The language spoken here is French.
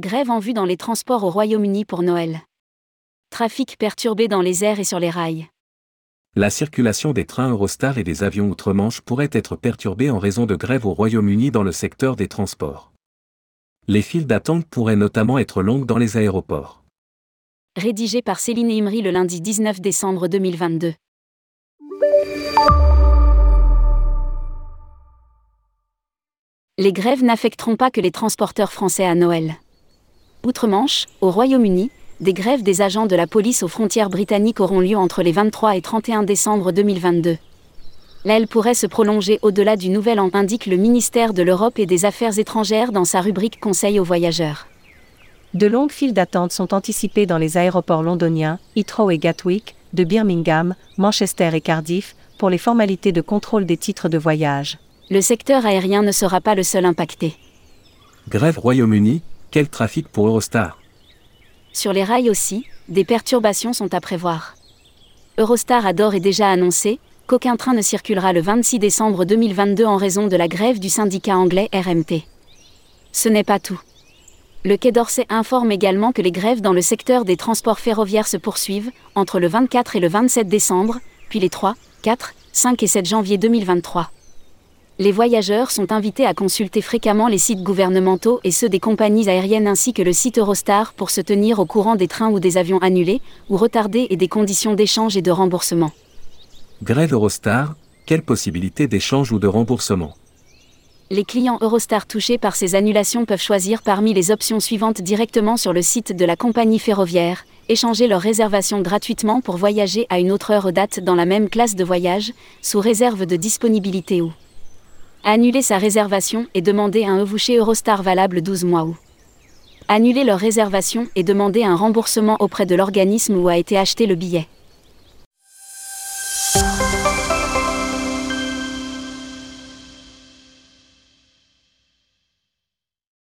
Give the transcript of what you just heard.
Grève en vue dans les transports au Royaume-Uni pour Noël. Trafic perturbé dans les airs et sur les rails. La circulation des trains Eurostar et des avions outre-Manche pourrait être perturbée en raison de grèves au Royaume-Uni dans le secteur des transports. Les files d'attente pourraient notamment être longues dans les aéroports. Rédigé par Céline Imri le lundi 19 décembre 2022. Les grèves n'affecteront pas que les transporteurs français à Noël. Outre-Manche, au Royaume-Uni, des grèves des agents de la police aux frontières britanniques auront lieu entre les 23 et 31 décembre 2022. Là, elle pourrait se prolonger au-delà du nouvel an, indique le ministère de l'Europe et des Affaires étrangères dans sa rubrique Conseil aux voyageurs. De longues files d'attente sont anticipées dans les aéroports londoniens, Heathrow et Gatwick, de Birmingham, Manchester et Cardiff, pour les formalités de contrôle des titres de voyage. Le secteur aérien ne sera pas le seul impacté. Grève Royaume-Uni, quel trafic pour Eurostar Sur les rails aussi, des perturbations sont à prévoir. Eurostar a d'ores et déjà annoncé qu'aucun train ne circulera le 26 décembre 2022 en raison de la grève du syndicat anglais RMT. Ce n'est pas tout. Le Quai d'Orsay informe également que les grèves dans le secteur des transports ferroviaires se poursuivent entre le 24 et le 27 décembre, puis les 3, 4, 5 et 7 janvier 2023 les voyageurs sont invités à consulter fréquemment les sites gouvernementaux et ceux des compagnies aériennes ainsi que le site Eurostar pour se tenir au courant des trains ou des avions annulés ou retardés et des conditions d'échange et de remboursement. Grève Eurostar, quelle possibilité d'échange ou de remboursement? Les clients Eurostar touchés par ces annulations peuvent choisir parmi les options suivantes directement sur le site de la compagnie ferroviaire, échanger leur réservation gratuitement pour voyager à une autre heure date dans la même classe de voyage, sous réserve de disponibilité ou Annuler sa réservation et demander un evouché Eurostar valable 12 mois ou annuler leur réservation et demander un remboursement auprès de l'organisme où a été acheté le billet.